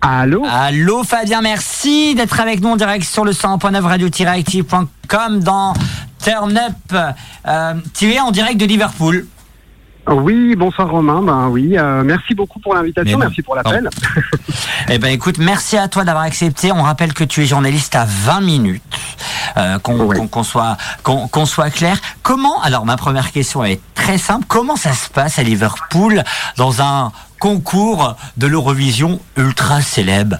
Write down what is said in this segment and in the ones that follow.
Allô Allô Fabien, merci d'être avec nous en direct sur le 100.9 radio-active.com dans Turn Up. Euh, tu es en direct de Liverpool. Oui, bonsoir Romain. Ben oui, euh, merci beaucoup pour l'invitation, merci pour l'appel. Eh ben écoute, merci à toi d'avoir accepté. On rappelle que tu es journaliste à 20 minutes. Euh, qu'on Oui. soit qu'on soit clair. Comment Alors ma première question est très simple. Comment ça se passe à Liverpool dans un concours de l'Eurovision ultra célèbre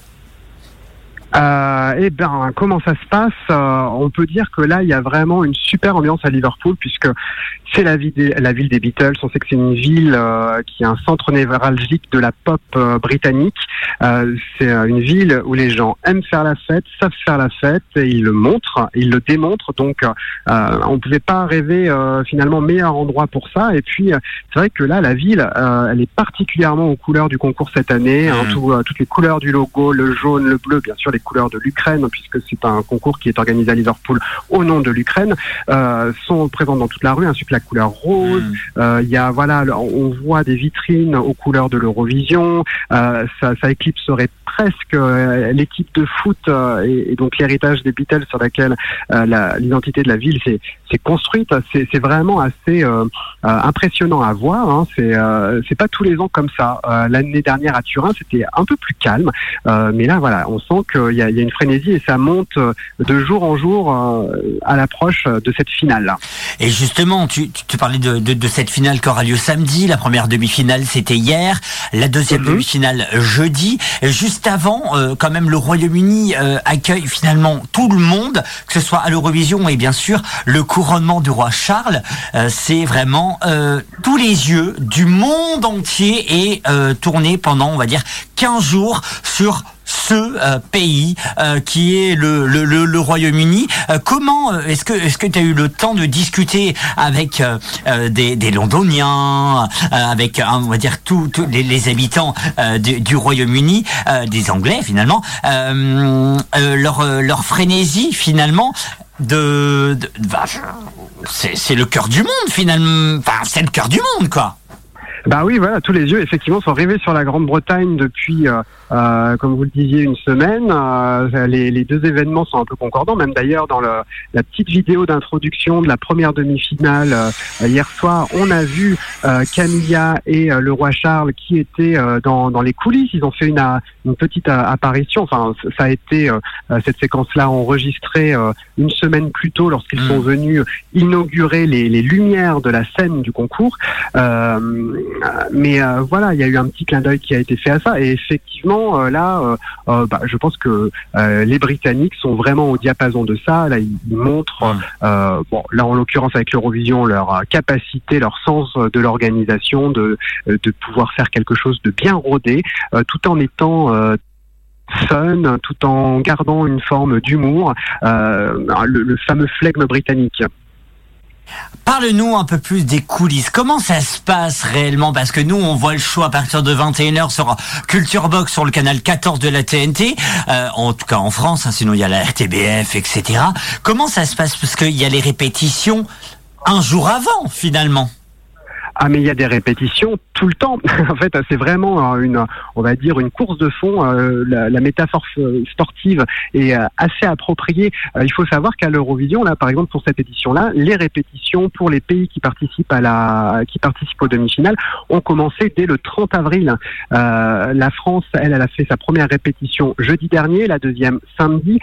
Euh, eh ben, comment ça se passe Euh, On peut dire que là, il y a vraiment une super ambiance à Liverpool puisque c'est la, ville des- la ville des Beatles. On sait que c'est une ville euh, qui est un centre névralgique de la pop euh, britannique. Euh, c'est une ville où les gens aiment faire la fête, savent faire la fête, et ils le montrent, ils le démontrent. Donc, euh, on ne pouvait pas rêver euh, finalement meilleur endroit pour ça. Et puis, euh, c'est vrai que là, la ville, euh, elle est particulièrement aux couleurs du concours cette année. hein, Mhm. tout, toutes les couleurs du logo, le jaune, le bleu, bien sûr les couleurs de l'Ukraine, puisque c'est un concours qui est organisé à Liverpool au nom de l'Ukraine, euh, sont présentes dans toute la rue, ainsi que la couleur rose. Euh, Il y a voilà, on voit des vitrines aux couleurs de l'Eurovision. Euh, ça, ça éclipserait presque euh, l'équipe de foot et, et donc l'héritage des Beatles sur laquelle la- l'identité de la ville s'est construite. C'est vraiment assez impressionnant à voir. Hein. C'est pas tous les ans comme ça. L'année dernière à Turin, c'était un peu plus calme, mais là voilà, on sent qu'il y a, il y a une frénésie et ça monte euh, de jour en jour euh, à l'approche de cette finale. Et justement, tu, tu, parlais de, de, de cette finale qui aura lieu samedi. La première demi-finale, c'était hier. La deuxième Mhm. demi-finale, jeudi. Et juste avant, euh, quand même, le Royaume-Uni euh, accueille finalement tout le monde, que ce soit à l'Eurovision et bien sûr le couronnement du roi Charles. Euh, C'est vraiment euh, tous les yeux du monde entier et euh, tourné pendant, on va dire, 15 jours sur ce euh, pays euh, qui est le, le, le, le Royaume-Uni. Euh, comment est-ce que est-ce que tu as eu le temps de discuter avec des, des Londoniens, avec on va dire tous les, les habitants du, du Royaume-Uni, des Anglais finalement, leur leur frénésie finalement de, de- bah, c'est le cœur du monde finalement. Enfin c'est le cœur du monde quoi. Bah oui, voilà, tous les yeux effectivement sont rivés sur la Grande-Bretagne depuis, euh, euh, comme vous le disiez, une semaine. Euh, les, les deux événements sont un peu concordants, même d'ailleurs dans le, la petite vidéo d'introduction de la première demi-finale euh, hier soir, on a vu euh, Camilla et euh, le roi Charles qui étaient euh, dans, dans les coulisses. Ils ont fait une, une petite apparition. Enfin, ça a été cette séquence-là enregistrée euh, une semaine plus tôt lorsqu'ils Mm. sont venus inaugurer les, les lumières de la scène du concours. Euh, mais euh, voilà, il y a eu un petit clin d'œil qui a été fait à ça. Et effectivement, euh, là, euh, euh, bah, je pense que euh, les Britanniques sont vraiment au diapason de ça. Là, ils, montrent, euh, bon, là en l'occurrence avec l'Eurovision, leur euh, capacité, leur sens euh, de l'organisation, de, euh, de pouvoir faire quelque chose de bien rodé, euh, tout en étant euh, fun, tout en gardant une forme d'humour, euh, le, le fameux flegme britannique. Parle-nous un peu plus des coulisses. Comment ça se passe réellement? Parce que nous, on voit le show à partir de 21h sur Culture Box sur le canal 14 de la TNT, euh, en tout cas en France, hein, sinon il y a la RTBF, etc. Comment ça se passe? Parce qu'il y a les répétitions un jour avant, finalement. Ah mais il y a des répétitions tout le temps. en fait, c'est vraiment euh, une, on va dire une course de fond. Euh, la, métaphore sportive est euh, assez appropriée. Il faut savoir qu'à l'Eurovision, là, par exemple, pour cette édition-là, les répétitions pour les pays qui participent à la, qui participent aux demi-finales ont commencé dès le 30 avril. La France, elle, elle a fait sa première répétition jeudi dernier, la deuxième samedi.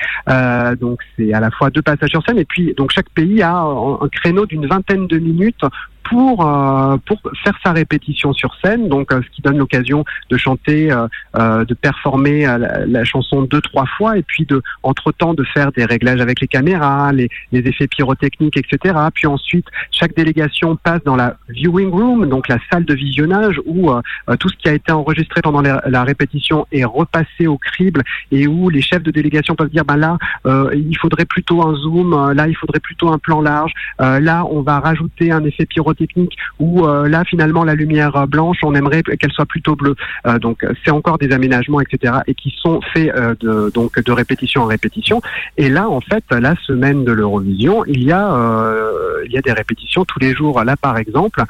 Donc c'est à la fois deux passages sur scène et puis donc chaque pays a un créneau d'une vingtaine de minutes pour euh, pour faire sa répétition sur scène, donc euh, ce qui donne l'occasion de chanter, euh, euh, de performer euh, la, chanson deux trois fois, et puis de entre temps de faire des réglages avec les caméras, les, les effets pyrotechniques, etc. Puis ensuite, chaque délégation passe dans la viewing room, donc la salle de visionnage où tout ce qui a été enregistré pendant la, répétition est repassé au crible et où les chefs de délégation peuvent dire, bah là, il faudrait plutôt un zoom, là il faudrait plutôt un plan large, là on va rajouter un effet pyrotechnique technique où là finalement la lumière blanche, on aimerait qu'elle soit plutôt bleue. donc c'est encore des aménagements, etc. et qui sont faits de, donc de répétition en répétition. Et là en fait la semaine de l'Eurovision, il y a il y a des répétitions tous les jours. Là par exemple,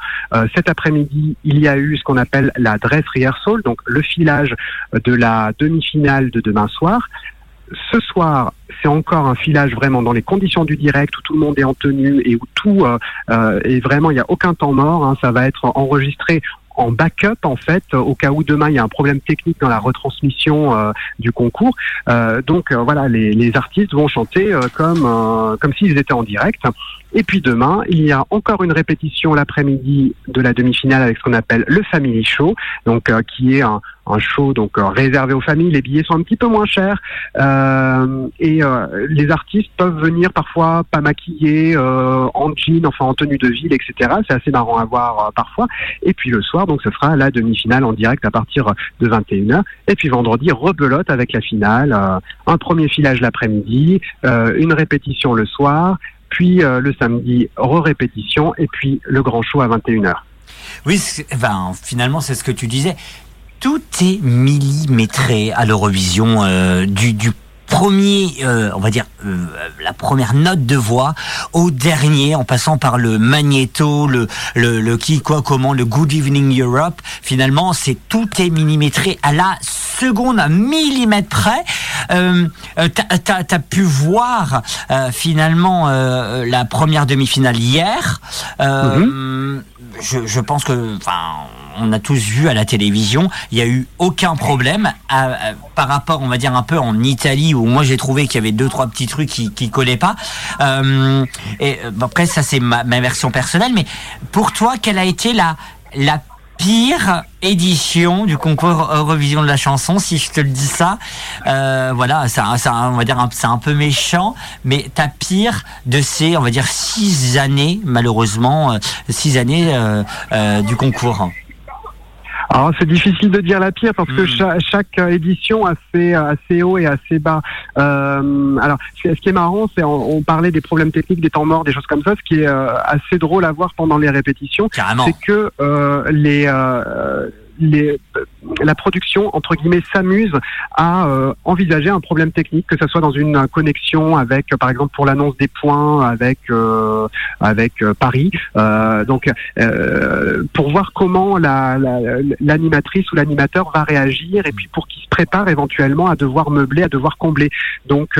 cet après-midi, il y a eu ce qu'on appelle la dress rehearsal, donc le filage de la demi-finale de demain soir. Ce soir, encore un filage vraiment dans les conditions du direct où tout le monde est en tenue et où tout euh, euh est vraiment, il n'y a aucun temps mort. Hein, ça va être enregistré en backup en fait au cas où demain il y a un problème technique dans la retransmission euh, du concours. Euh, donc euh, voilà, les, les, artistes vont chanter comme comme s'ils étaient en direct. Et puis demain, il y a encore une répétition l'après-midi de la demi-finale avec ce qu'on appelle le Family Show, donc qui est un, un show donc euh, réservé aux familles. Les billets sont un petit peu moins chers euh, et euh, les artistes peuvent venir parfois pas maquillés, en jean, enfin en tenue de ville, etc. C'est assez marrant à voir parfois. Et puis le soir, donc ce sera la demi-finale en direct à partir de 21h. Et puis vendredi, rebelote avec la finale, un premier filage l'après-midi, une répétition le soir, puis le samedi re-répétition et puis le grand show à 21h. Oui, finalement, c'est ce que tu disais tout est millimétré à l'Eurovision euh, du premier, euh, on va dire, euh, la première note de voix au dernier, en passant par le magnéto, le, le, le qui, quoi, comment, le Good Evening Europe. Finalement, c'est tout est millimétré à la seconde, à millimètre près. Euh, euh T'as as, pu voir finalement la première demi-finale hier. Mm-hmm. je, je pense que, enfin on a tous vu à la télévision, il n'y a eu aucun problème par rapport, on va dire un peu en Italie où moi j'ai trouvé qu'il y avait deux trois petits trucs qui qui collaient pas. Euh, et après ça c'est ma, version personnelle, mais pour toi quelle a été la la pire édition du concours Eurovision de la chanson, si je te le dis ça? Euh, voilà, ça, ça, on va dire, c'est un peu méchant, mais ta pire de ces, on va dire, six années, malheureusement, euh, six années du concours? Alors c'est difficile de dire la pire parce que hmm. chaque, édition a ses, assez haut et assez bas. Euh, alors ce qui est marrant, c'est on, parlait des problèmes techniques, des temps morts, des choses comme ça. Ce qui est euh, assez drôle à voir pendant les répétitions, c'est que euh, les euh, les, la production entre guillemets s'amuse à euh, envisager un problème technique, que ce soit dans une connexion avec, par exemple, pour l'annonce des points avec euh, avec euh, Paris. donc, pour voir comment l'animatrice la, ou l'animateur va réagir et puis pour qu'il se prépare éventuellement à devoir meubler, à devoir combler. Donc,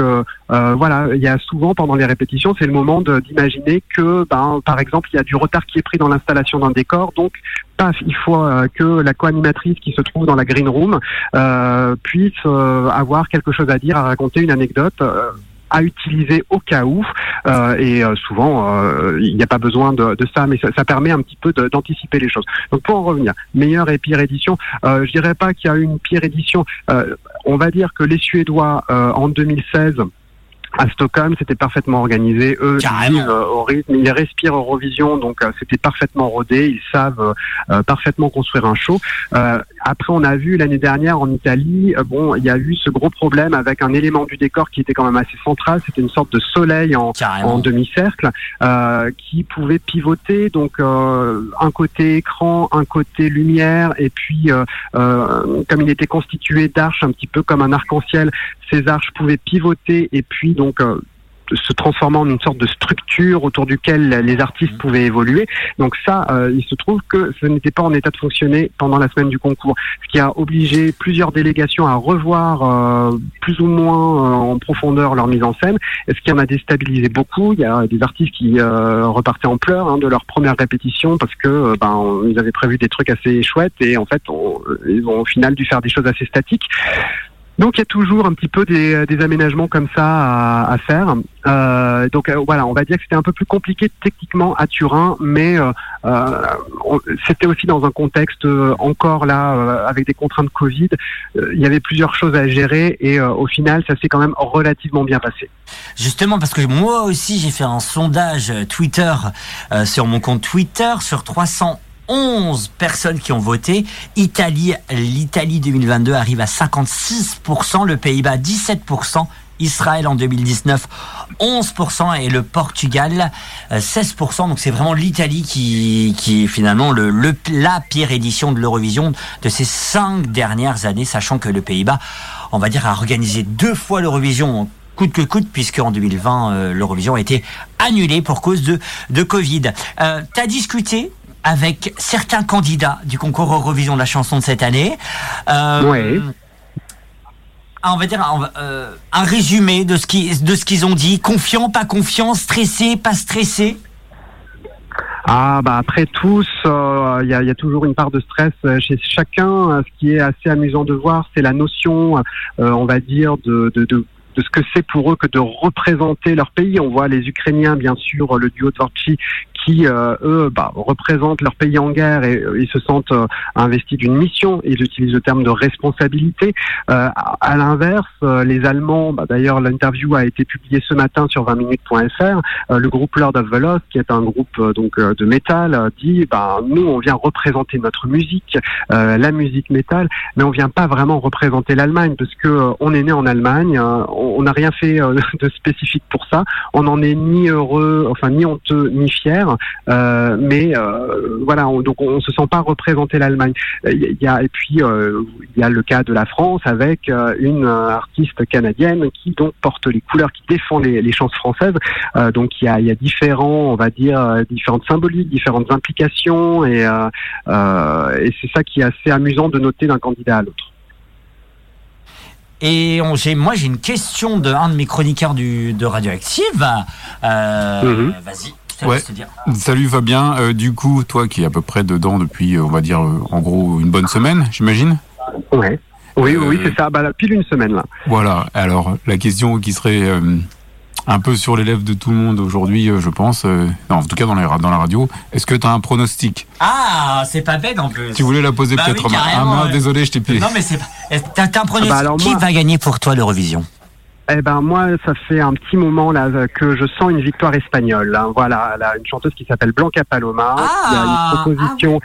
voilà, il y a souvent pendant les répétitions, c'est le moment d'imaginer que, ben, par exemple, il y a du retard qui est pris dans l'installation d'un décor, donc paf, il faut que la co-animatrice qui se trouve dans la green room euh, puisse euh, avoir quelque chose à dire, à raconter une anecdote euh, à utiliser au cas où. et souvent, il n'y a pas besoin de, ça, mais ça, permet un petit peu d'anticiper les choses. Donc pour en revenir, meilleure et pire édition, je dirais pas qu'il y a une pire édition. on va dire que les Suédois en 2016 à Stockholm, c'était parfaitement organisé. Eux, ils vivent euh, au rythme, ils respirent Eurovision, donc euh, c'était parfaitement rodé. Ils savent euh, parfaitement construire un show. après, on a vu l'année dernière en Italie, bon, il y a eu ce gros problème avec un élément du décor qui était quand même assez central. C'était une sorte de soleil en, en demi-cercle qui pouvait pivoter. Donc, un côté écran, un côté lumière, et puis comme il était constitué d'arches, un petit peu comme un arc-en-ciel, ces arches pouvaient pivoter et puis donc euh, se transformant en une sorte de structure autour duquel les artistes mmh. pouvaient évoluer. Donc ça, euh, il se trouve que ce n'était pas en état de fonctionner pendant la semaine du concours, ce qui a obligé plusieurs délégations à revoir euh, plus ou moins en profondeur leur mise en scène, et ce qui en a déstabilisé beaucoup. Il y a des artistes qui repartaient en pleurs hein, de leur première répétition parce que ben, ils avaient prévu des trucs assez chouettes et en fait ils ont au final dû faire des choses assez statiques. Donc il y a toujours un petit peu des, des aménagements comme ça à, à faire. Euh, donc euh, voilà, on va dire que c'était un peu plus compliqué techniquement à Turin, mais euh, euh c'était aussi dans un contexte euh, encore là avec des contraintes Covid. il y avait plusieurs choses à gérer et au final, ça s'est quand même relativement bien passé. Justement, parce que moi aussi j'ai fait un sondage Twitter sur mon compte Twitter sur 300 11 personnes qui ont voté. Italie, l'Italie 2022 arrive à 56%, le Pays-Bas 17%, Israël en 2019, 11% et le Portugal, 16%. Donc c'est vraiment l'Italie qui, est finalement le, la pire édition de l'Eurovision de ces cinq dernières années, sachant que le Pays-Bas, on va dire, a organisé deux fois l'Eurovision coûte que coûte, puisque en 2020, euh, l'Eurovision a été annulée pour cause de, Covid. Euh, tu discuté avec certains candidats du concours Eurovision de la chanson de cette année. Euh, oui. On va dire euh, un, résumé de ce qui de ce qu'ils ont dit. Confiant, pas confiant, stressé, pas stressé? Ah bah après tous, il y, a, y, a, toujours une part de stress chez chacun. Ce qui est assez amusant de voir, c'est la notion, on va dire, de, de, de de ce que c'est pour eux que de représenter leur pays. On voit les Ukrainiens, bien sûr, le duo Tvorchi qui, euh, eux, bah, représentent leur pays en guerre et euh, ils se sentent euh, investis d'une mission. Ils utilisent le terme de responsabilité. à l'inverse, les Allemands, bah, d'ailleurs, l'interview a été publiée ce matin sur 20minutes.fr. le groupe Lord of the Lost, qui est un groupe donc de métal, dit bah, nous, on vient représenter notre musique, la musique métal, mais on vient pas vraiment représenter l'Allemagne parce que on est né en Allemagne, on n'a rien fait de spécifique pour ça. On n'en est ni heureux, enfin ni honteux, ni fier. Euh, mais euh, voilà, on, donc on se sent pas représenter l'Allemagne. Il euh, y a et puis il y a le cas de la France avec une artiste canadienne qui donc porte les couleurs, qui défend les, les chances françaises. donc il y a, y a différents, on va dire, différentes symboliques, différentes implications, et, et c'est ça qui est assez amusant de noter d'un candidat à l'autre. Et on, moi, j'ai une question d'un de, mes chroniqueurs du, de Radioactive. Euh, mhm. Vas-y. Ouais. Salut Fabien. Euh, du coup, toi qui es à peu près dedans depuis, euh, on va dire, euh, en gros, une bonne semaine, j'imagine Ouais. Oui, oui, c'est ça. Bah, pile une semaine là. Voilà. Alors, la question qui serait un peu sur les lèvres de tout le monde aujourd'hui, je pense. non, en tout cas dans la, dans la radio. Est-ce que tu as un pronostic? Ah, c'est pas bête en plus. Tu voulais la poser bah peut-être. ah, non, désolé, je t'ai pied. Non, mais c'est pas. T'as un pronostic. Ah bah, qui va gagner pour toi l'Eurovision? Eh ben moi, ça fait un petit moment là que je sens une victoire espagnole. Hein. Voilà, là, une chanteuse qui s'appelle Blanca Paloma, qui a une ah, proposition,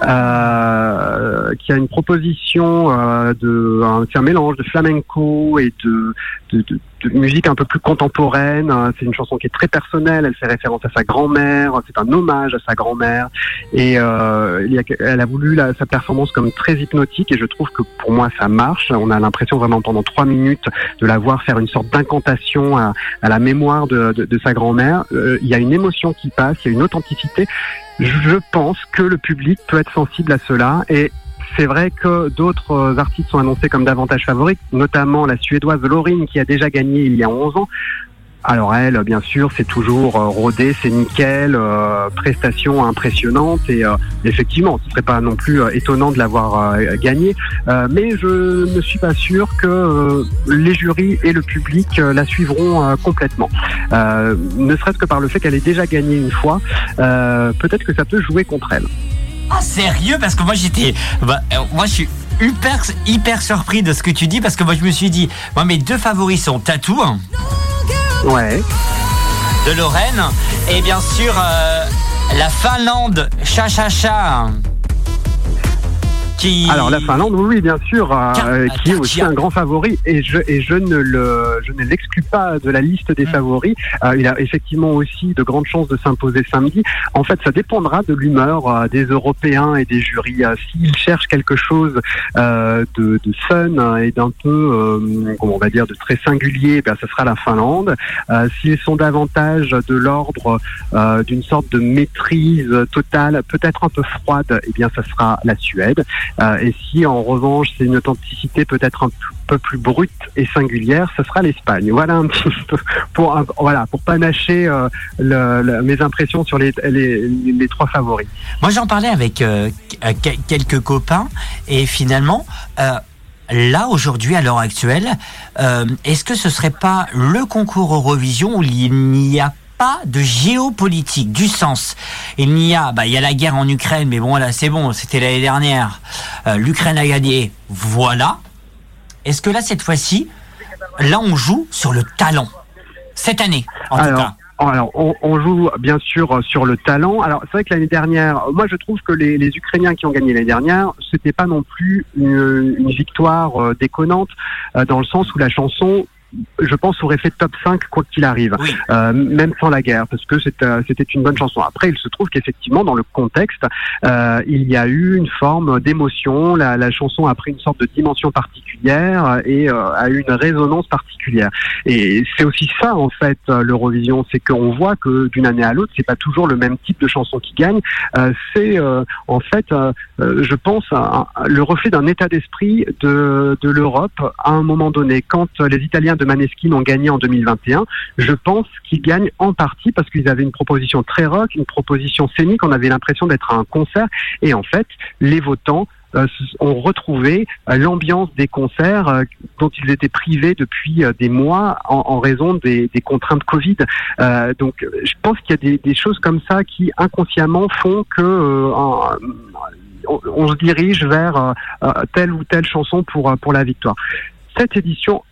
ah euh, qui a une proposition euh, de, un, un mélange de flamenco et de, de, de, musique un peu plus contemporaine. C'est une chanson qui est très personnelle. Elle fait référence à sa grand-mère. C'est un hommage à sa grand-mère. Et euh, il y a, elle a voulu la, sa performance comme très hypnotique. Et je trouve que pour moi, ça marche. On a l'impression vraiment pendant trois minutes de la voir faire une sorte d'incantation à, à, la mémoire de, de, de sa grand-mère. Euh, il y a une émotion qui passe. Il y a une authenticité. Je pense que le public peut être sensible à cela. Et c'est vrai que d'autres euh, artistes sont annoncés comme davantage favoris, notamment la suédoise Laurine qui a déjà gagné il y a 11 ans. Alors elle, bien sûr, c'est toujours euh, rodé, c'est nickel, euh, prestation impressionnante et effectivement, ce serait pas non plus étonnant de l'avoir gagné, mais je ne suis pas sûr que les jurys et le public la suivront complètement. ne serait-ce que par le fait qu'elle ait déjà gagné une fois, peut-être que ça peut jouer contre elle. Ah, sérieux? Parce que moi, j'étais. Bah, euh, moi, je suis hyper, hyper surpris de ce que tu dis parce que moi, je me suis dit, moi, mes deux favoris sont Tatou. Ouais. De Lorraine. Et bien sûr, euh, la Finlande, Cha Cha Cha. Alors la Finlande, oui, bien sûr, euh, qui est aussi un grand favori, et je et je ne le je ne l'exclus pas de la liste des mm. favoris. Euh, il a effectivement aussi de grandes chances de s'imposer samedi. En fait, ça dépendra de l'humeur euh, des Européens et des jurys. S'ils cherchent quelque chose de, de fun et d'un peu, comment on va dire, de très singulier, ben, ce sera la Finlande. S'ils sont davantage de l'ordre d'une sorte de maîtrise totale, peut-être un peu froide, eh bien, ça sera la Suède. Euh, et si en revanche c'est une authenticité peut-être un peu plus brute et singulière, ce sera l'Espagne. Voilà un petit peu pour voilà pour panacher euh, mes impressions sur les, les, trois favoris. Moi j'en parlais avec euh, quelques copains et finalement là aujourd'hui à l'heure actuelle, est-ce que ce serait pas le concours Eurovision où il n'y a pas de géopolitique, du sens. Il n'y a, bah, il y a la guerre en Ukraine, mais bon, là, c'est bon, c'était l'année dernière. Euh, L'Ukraine a gagné, voilà. Est-ce que là, cette fois-ci, là, on joue sur le talent? Cette année, en tout cas. Alors, on, joue bien sûr sur le talent. Alors, c'est vrai que l'année dernière, moi, je trouve que les, Ukrainiens qui ont gagné l'année dernière, c'était pas non plus une, victoire euh, déconnante, euh, dans le sens où la chanson je pense, aurait fait top 5 quoi qu'il arrive, euh, même sans la guerre, parce que c'était une bonne chanson. Après, il se trouve qu'effectivement, dans le contexte, il y a eu une forme d'émotion. La, la, chanson a pris une sorte de dimension particulière et a eu une résonance particulière. Et c'est aussi ça, en fait, l'Eurovision, c'est qu'on voit que d'une année à l'autre, c'est pas toujours le même type de chanson qui gagne. c'est en fait, je pense, le reflet d'un état d'esprit de, de l'Europe à un moment donné. Quand les Italiens de Maneskin ont gagné en 2021, je pense qu'ils gagnent en partie parce qu'ils avaient une proposition très rock, une proposition scénique, on avait l'impression d'être à un concert, et en fait, les votants euh, ont retrouvé euh, l'ambiance des concerts euh, dont ils étaient privés depuis des mois en, raison des, contraintes Covid. donc, je pense qu'il y a des, des, choses comme ça qui inconsciemment font que on, se dirige vers telle ou telle chanson pour, pour la victoire. Cette édition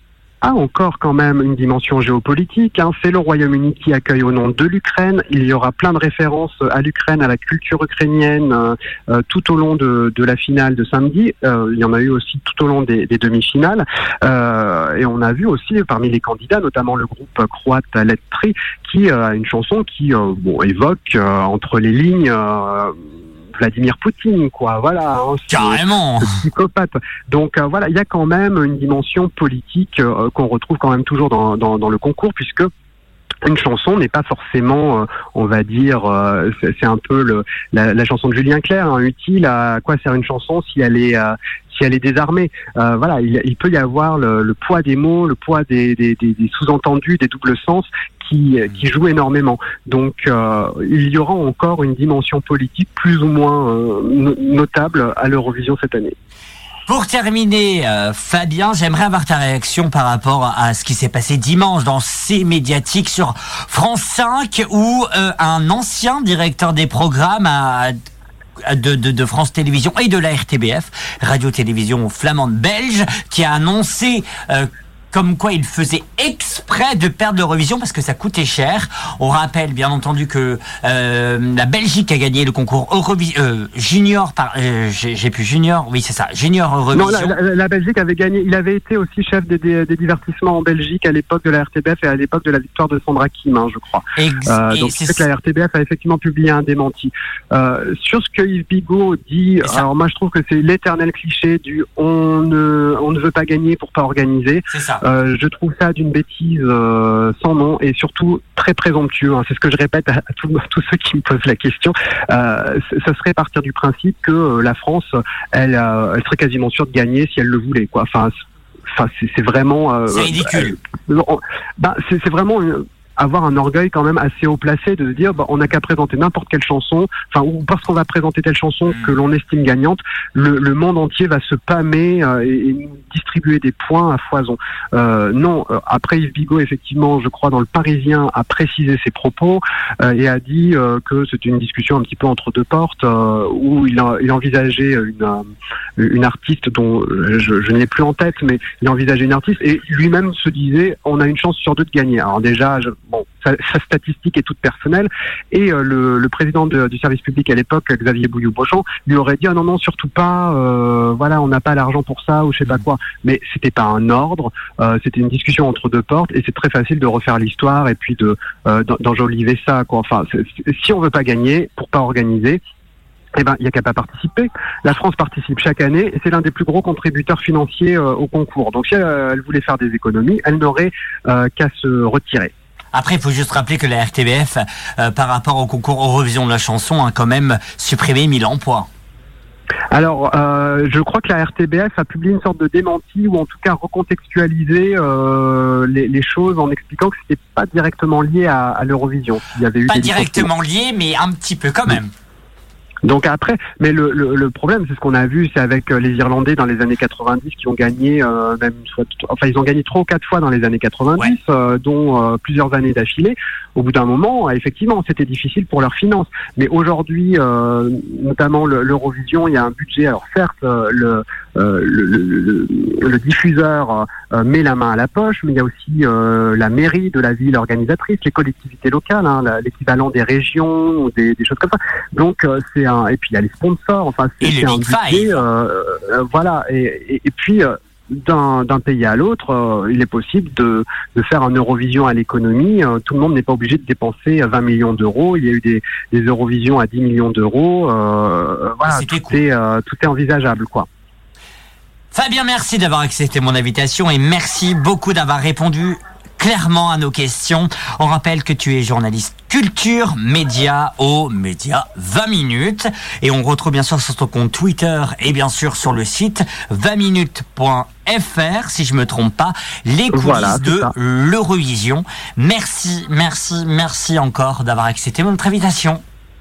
a encore quand même une dimension géopolitique. Hein. C'est le Royaume-Uni qui accueille au nom de l'Ukraine. Il y aura plein de références à l'Ukraine, à la culture ukrainienne tout au long de, de, la finale de samedi. il y en a eu aussi tout au long des, des demi-finales. et on a vu aussi parmi les candidats, notamment le groupe croate Letri, qui a une chanson qui bon, évoque entre les lignes Vladimir Poutine, quoi. Voilà. Hein, Carrément. Psychopathe. Donc euh, voilà, il y a quand même une dimension politique euh, qu'on retrouve quand même toujours dans, dans, dans le concours, puisque une chanson n'est pas forcément, euh, on va dire, c'est un peu le, la, chanson de Julien Clerc, hein, utile à quoi sert une chanson si elle est si elle est désarmée. voilà, il, peut y avoir le, poids des mots, le poids des, sous-entendus, des doubles sens qui, qui énormément. Donc euh, il y aura encore une dimension politique plus ou moins euh, notable à l'Eurovision cette année. Pour terminer, euh, Fabien, j'aimerais avoir ta réaction par rapport à ce qui s'est passé dimanche dans ces médiatiques sur France 5 où un ancien directeur des programmes de, de, de, France Télévisions et de la RTBF, Radio-Télévision flamande belge, qui a annoncé comme quoi il faisait exprès de perdre l'Eurovision parce que ça coûtait cher. On rappelle bien entendu que euh, la Belgique a gagné le concours Eurovision euh, junior par euh, j'ai plus junior, oui c'est ça, junior Eurovision. Non, la, Belgique avait gagné. Il avait été aussi chef des, des, divertissements en Belgique à l'époque de la RTBF et à l'époque de la victoire de Sandra Kim, hein, je crois. Euh, donc c'est que la RTBF a effectivement publié un démenti sur ce que Yves Bigot dit. Alors moi je trouve que c'est l'éternel cliché du on ne on ne veut pas gagner pour pas organiser. C'est ça. Euh, je trouve ça d'une bêtise euh, sans nom et surtout très présomptueux. Hein. C'est ce que je répète à, tous, ceux qui me posent la question. Euh, ce serait partir du principe que euh, la France, elle, elle serait quasiment sûre de gagner si elle le voulait. Quoi. Enfin, enfin c'est vraiment. c'est ridicule. bah, c'est vraiment. Une, avoir un orgueil quand même assez haut placé de se dire bah, on n'a qu'à présenter n'importe quelle chanson, enfin ou parce qu'on va présenter telle chanson mm. que l'on estime gagnante, le, le, monde entier va se pâmer euh, et, distribuer des points à foison. Euh, non, euh, après Yves Bigot effectivement, je crois dans le Parisien a précisé ses propos euh, et a dit que c'était une discussion un petit peu entre deux portes où il, a, il envisageait une, une artiste dont je, je n'ai plus en tête, mais il envisageait une artiste et lui-même se disait on a une chance sur deux de gagner. Alors déjà, je, bon, sa, statistique est toute personnelle. Et euh, le, le, président du service public à l'époque, Xavier Bouillou-Beauchamp, lui aurait dit ah non non surtout pas, euh, voilà on n'a pas l'argent pour ça ou je sais pas quoi. Mais c'était pas un ordre, euh, c'était une discussion entre deux portes et c'est très facile de refaire l'histoire et puis de d'enjoliver ça quoi. Enfin si on veut pas gagner pour pas organiser, eh ben, il n'y a qu'à pas participer. La France participe chaque année et c'est l'un des plus gros contributeurs financiers au concours. Donc si elle, voulait faire des économies, elle n'aurait qu'à se retirer. Après, il faut juste rappeler que la RTBF, euh, par rapport au concours Eurovision de la chanson, a quand même supprimé 1000 emplois. Alors, euh, je crois que la RTBF a publié une sorte de démenti ou en tout cas recontextualisé euh, les, choses en expliquant que c'était pas directement lié à, l'Eurovision. Pas directement lié, mais un petit peu quand même. Donc après, mais le, le, le problème, c'est ce qu'on a vu, c'est avec euh, les Irlandais dans les années 90 qui ont gagné, euh, même soit, enfin ils ont gagné trois ou quatre fois dans les années 90, euh, dont plusieurs années d'affilée. Au bout d'un moment, effectivement, c'était difficile pour leurs finances. Mais aujourd'hui, notamment l'Eurovision, il y a un budget. Alors certes, le, le, le, diffuseur met la main à la poche, mais il y a aussi la mairie de la ville organisatrice, les collectivités locales, hein, l'équivalent des régions ou des, des, choses comme ça. Donc c'est et puis il y a les sponsors. Enfin, c'est un budget. Euh, euh, voilà. Et, et, puis euh, d'un pays à l'autre, euh, il est possible de, de, faire un Eurovision à l'économie. Euh, tout le monde n'est pas obligé de dépenser 20 millions d'euros. Il y a eu des, des Eurovisions à 10 millions d'euros. Euh, voilà, tout, est, tout est envisageable, quoi. Fabien, merci d'avoir accepté mon invitation et merci beaucoup d'avoir répondu clairement à nos questions. On rappelle que tu es journaliste culture, média au média 20 minutes. Et on retrouve bien sûr sur ton compte Twitter et bien sûr sur le site 20minutes.fr, si je me trompe pas, les coulisses de l'Eurovision. Merci, merci, merci encore d'avoir accepté mon invitation.